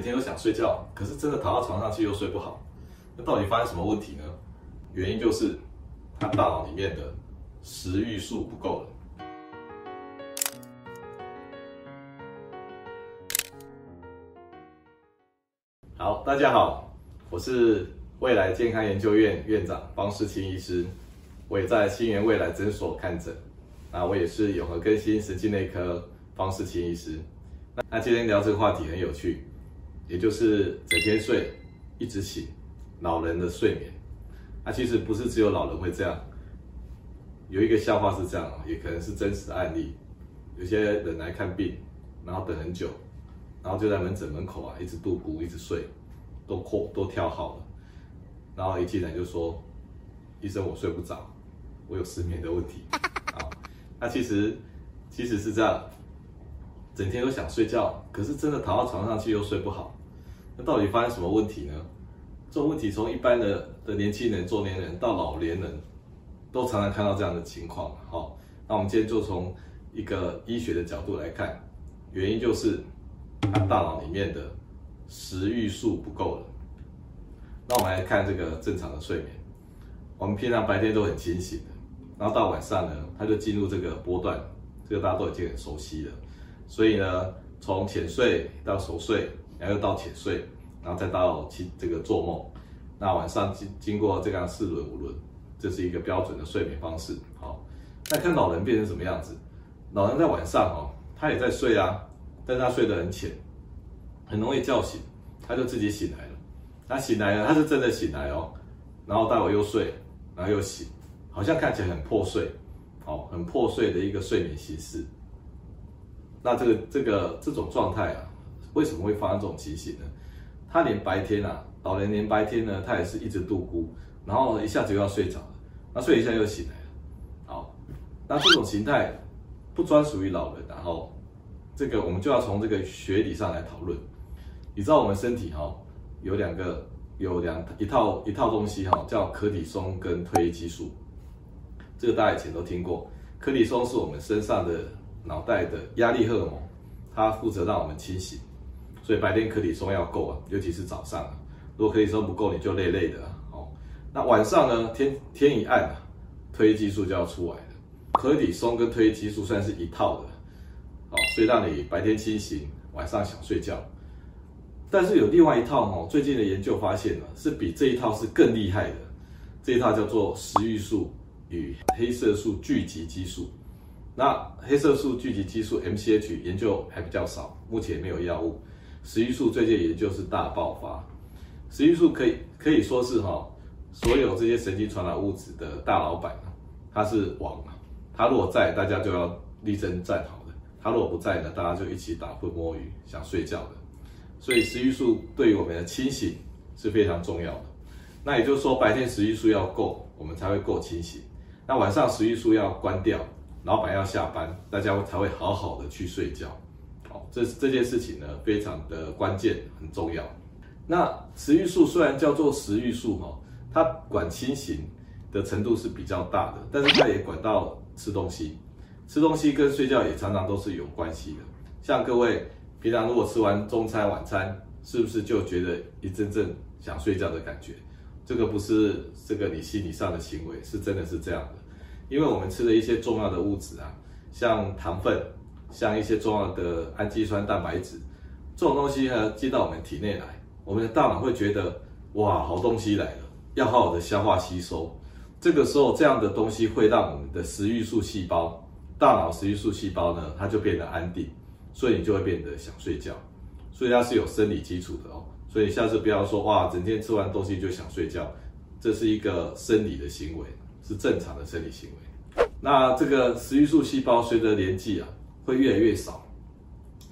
整天都想睡觉，可是真的躺到床上去又睡不好，那到底发生什么问题呢？原因就是他大脑里面的食欲素不够了。好，大家好，我是未来健康研究院院长方世清医师，我也在新源未来诊所看诊，那我也是永和更新神经内科方世清医师。那今天聊这个话题很有趣，也就是整天睡，一直醒，老人的睡眠。那其实不是只有老人会这样，有一个笑话是这样，也可能是真实的案例。有些人来看病，然后等很久，然后就在门诊门口啊，一直度咕，一直睡，都扩都跳好了，然后一进来就说：“医生，我睡不着，我有失眠的问题。”啊，那其实其实是这样。整天都想睡觉，可是真的躺到床上去又睡不好，那到底发生什么问题呢？这种问题从一般的的年轻人、中年人到老年人，都常常看到这样的情况。好，那我们今天就从一个医学的角度来看，原因就是大脑里面的食欲素不够了。那我们来看这个正常的睡眠，我们平常白天都很清醒的，然后到晚上呢，他就进入这个波段，这个大家都已经很熟悉了。所以呢，从浅睡到熟睡，然后又到浅睡，然后再到起这个做梦，那晚上经经过这样四轮五轮，这是一个标准的睡眠方式。好，那看老人变成什么样子？老人在晚上哦，他也在睡啊，但他睡得很浅，很容易叫醒，他就自己醒来了。他醒来了，他是真的醒来哦，然后待会又睡，然后又醒，好像看起来很破碎，哦，很破碎的一个睡眠形式。那这个这个这种状态啊，为什么会发生这种情形呢？他连白天啊，老人连白天呢，他也是一直度咕，然后一下子又要睡着了，那睡一下又醒来了。好，那这种形态不专属于老人，然后这个我们就要从这个学理上来讨论。你知道我们身体哈有两个有两一套一套东西哈，叫可体松跟褪黑激素，这个大家以前都听过。可体松是我们身上的。脑袋的压力荷尔蒙，它负责让我们清醒，所以白天可体松要够啊，尤其是早上啊。如果可体松不够，你就累累的啊。哦，那晚上呢？天天一暗啊，褪黑激素就要出来了。可体松跟褪黑激素算是一套的，哦，所以让你白天清醒，晚上想睡觉。但是有另外一套哦，最近的研究发现呢，是比这一套是更厉害的。这一套叫做食欲素与黑色素聚集激素。那黑色素聚集激素 MCH 研究还比较少，目前没有药物。食欲素最近也就是大爆发。食欲素可以可以说是哈，所有这些神经传导物质的大老板，他是王啊。他如果在，大家就要力争站好的；他如果不在呢，大家就一起打混摸鱼，想睡觉的。所以食欲素对于我们的清醒是非常重要的。那也就是说，白天食欲素要够，我们才会够清醒。那晚上食欲素要关掉。老板要下班，大家才会好好的去睡觉。这这件事情呢，非常的关键，很重要。那食欲素虽然叫做食欲素哈，它管清醒的程度是比较大的，但是它也管到吃东西。吃东西跟睡觉也常常都是有关系的。像各位平常如果吃完中餐晚餐，是不是就觉得一阵阵想睡觉的感觉？这个不是这个你心理上的行为，是真的是这样的。因为我们吃的一些重要的物质啊，像糖分，像一些重要的氨基酸、蛋白质，这种东西呢进到我们体内来，我们的大脑会觉得哇，好东西来了，要好好的消化吸收。这个时候，这样的东西会让我们的食欲素细胞，大脑食欲素细胞呢，它就变得安定，所以你就会变得想睡觉。所以它是有生理基础的哦。所以下次不要说哇，整天吃完东西就想睡觉，这是一个生理的行为。是正常的生理行为。那这个食欲素细胞随着年纪啊，会越来越少。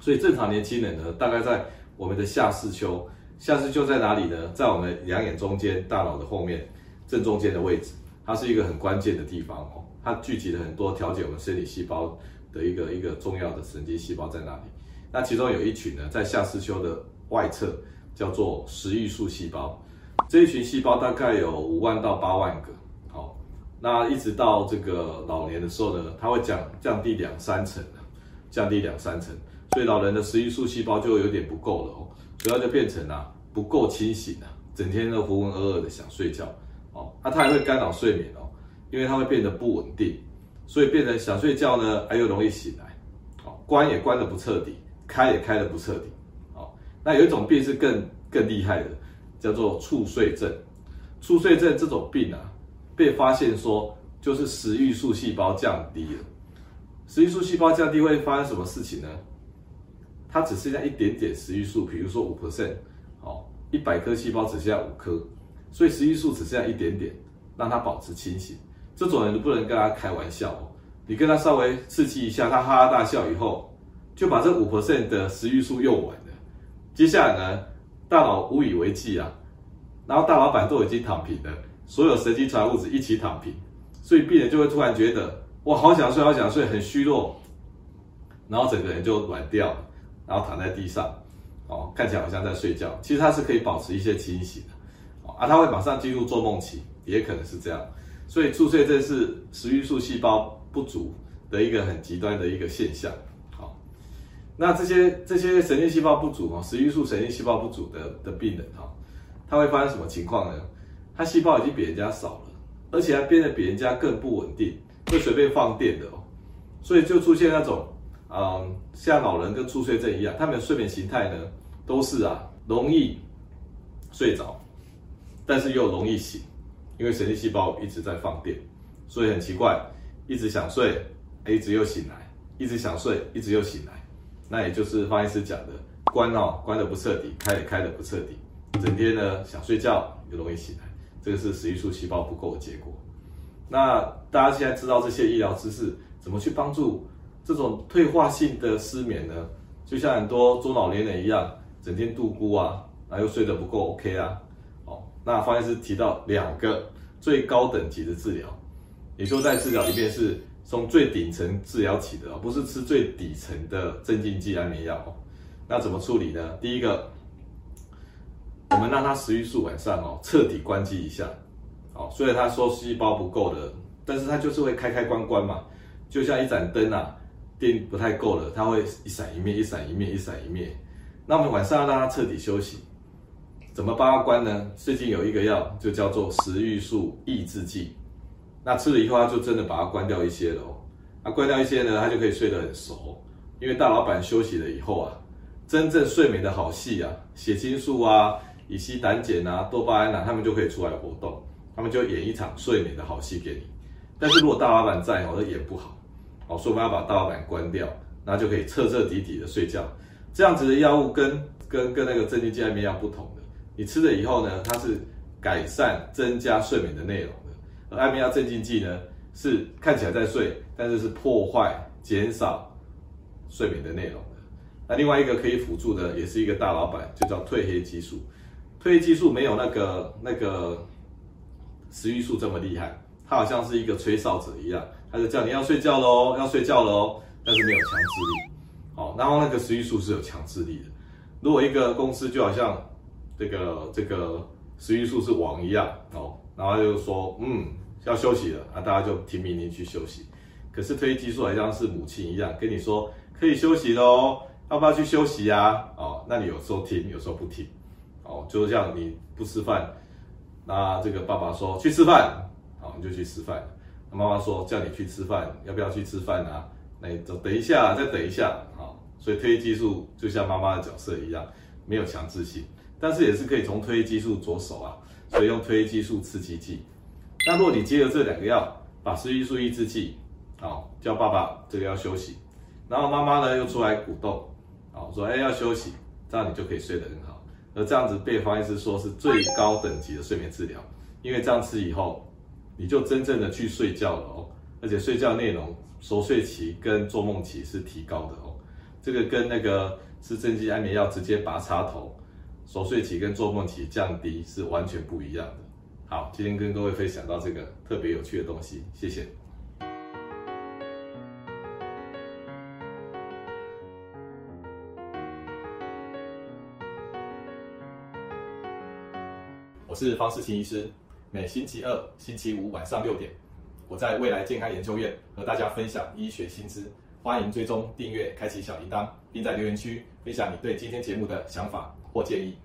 所以正常年轻人呢，大概在我们的下视丘。下视丘在哪里呢？在我们两眼中间，大脑的后面正中间的位置。它是一个很关键的地方哦。它聚集了很多调节我们生理细胞的一个一个重要的神经细胞在那里。那其中有一群呢，在下视丘的外侧，叫做食欲素细胞。这一群细胞大概有五万到八万个。好那一直到这个老年的时候呢，它会降降低两三成，降低两三成，所以老人的食欲素细胞就有点不够了哦。主要就变成啊不够清醒啊，整天都浑浑噩噩的想睡觉哦，那它还会干扰睡眠哦，因为它会变得不稳定，所以变成想睡觉呢，还又容易醒来，哦，关也关得不彻底，开也开得不彻底，哦，那有一种病是更更厉害的，叫做猝睡症，猝睡症这种病啊，被发现说就是食欲素细胞降低了，食欲素细胞降低会发生什么事情呢？它只剩下一点点食欲素，比如说五 percent，哦，一百颗细胞只剩下五颗，所以食欲素只剩下一点点，让它保持清醒。这种人你不能跟他开玩笑哦，你跟他稍微刺激一下，他哈哈大笑以后，就把这五 percent 的食欲素用完了。接下来呢，大脑无以为继啊，然后大老板都已经躺平了，所有神经传物质一起躺平，所以病人就会突然觉得，哇，好想睡，好想睡，很虚弱，然后整个人就软掉。然后躺在地上，哦，看起来好像在睡觉，其实他是可以保持一些清醒的，哦，啊，他会马上进入做梦期，也可能是这样，所以猝睡症是食欲素细胞不足的一个很极端的一个现象，好，那这些这些神经细胞不足啊，食欲素神经细胞不足的的病人哈，他会发生什么情况呢？他细胞已经比人家少了，而且还变得比人家更不稳定，会随便放电的哦，所以就出现那种。嗯，像老人跟猝睡症一样，他们的睡眠形态呢，都是啊容易睡着，但是又容易醒，因为神经细胞一直在放电，所以很奇怪，一直想睡，一直又醒来，一直想睡，一直又醒来，那也就是方医师讲的，关哦关的不彻底，开也开的不彻底，整天呢想睡觉又容易醒来，这个是食欲素细胞不够的结果。那大家现在知道这些医疗知识，怎么去帮助？这种退化性的失眠呢，就像很多中老年人一样，整天度孤啊，然后又睡得不够 OK 啊，哦，那方医师提到两个最高等级的治疗，也就在治疗里面是从最顶层治疗起的，不是吃最底层的镇静剂安眠药。那怎么处理呢？第一个，我们让他食欲素晚上哦彻底关机一下，哦，虽然他说细胞不够的，但是他就是会开开关关嘛，就像一盏灯啊。电不太够了，它会一闪一灭，一闪一灭，一闪一灭。那我们晚上要让它彻底休息，怎么帮它关呢？最近有一个药，就叫做食欲素抑制剂。那吃了以后，它就真的把它关掉一些了哦。那关掉一些呢，它就可以睡得很熟。因为大老板休息了以后啊，真正睡眠的好戏啊，血清素啊、乙烯胆碱啊、多巴胺啊，他们就可以出来活动，他们就演一场睡眠的好戏给你。但是如果大老板在哦，都演不好。哦，所以我们要把大老板关掉，那就可以彻彻底底的睡觉。这样子的药物跟跟跟那个镇静剂安眠药不同的，你吃了以后呢，它是改善增加睡眠的内容的，而安眠药镇静剂呢是看起来在睡，但是是破坏减少睡眠的内容的。那另外一个可以辅助的，也是一个大老板，就叫褪黑激素。褪黑激素没有那个那个食欲素这么厉害，它好像是一个吹哨者一样。他就叫你要睡觉喽，要睡觉喽，但是没有强制力。好，然后那个食欲素是有强制力的。如果一个公司就好像这个这个食欲素是王一样哦，然后就说嗯要休息了啊，大家就听命令去休息。可是褪黑激素好像是母亲一样跟你说可以休息喽，要不要去休息呀？哦，那你有时候听，有时候不听。哦，就像你不吃饭，那这个爸爸说去吃饭，好，你就去吃饭。妈妈说叫你去吃饭，要不要去吃饭啊？那你走，等一下，再等一下，好。所以褪黑激素就像妈妈的角色一样，没有强制性，但是也是可以从褪黑激素着手啊。所以用褪黑激素刺激剂。那如果你接了这两个药，把食欲素抑制剂，好，叫爸爸这个要休息，然后妈妈呢又出来鼓动，好，说哎要休息，这样你就可以睡得很好。而这样子被方医师说是最高等级的睡眠治疗，因为这样吃以后。你就真正的去睡觉了哦，而且睡觉内容熟睡期跟做梦期是提高的哦，这个跟那个吃镇静安眠药直接拔插头，熟睡期跟做梦期降低是完全不一样的。好，今天跟各位分享到这个特别有趣的东西，谢谢。是方世清医师。每星期二、星期五晚上六点，我在未来健康研究院和大家分享医学新知。欢迎追踪订阅、开启小铃铛，并在留言区分享你对今天节目的想法。或建议。